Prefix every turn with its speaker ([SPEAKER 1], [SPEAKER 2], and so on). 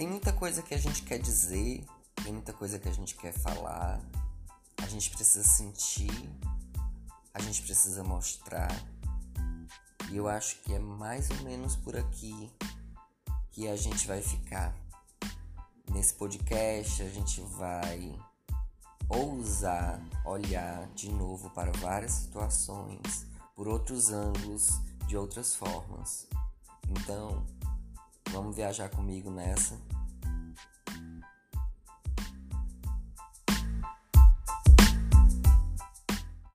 [SPEAKER 1] Tem muita coisa que a gente quer dizer, tem muita coisa que a gente quer falar. A gente precisa sentir, a gente precisa mostrar. E eu acho que é mais ou menos por aqui que a gente vai ficar. Nesse podcast, a gente vai ousar olhar de novo para várias situações, por outros ângulos, de outras formas. Então, vamos viajar comigo nessa.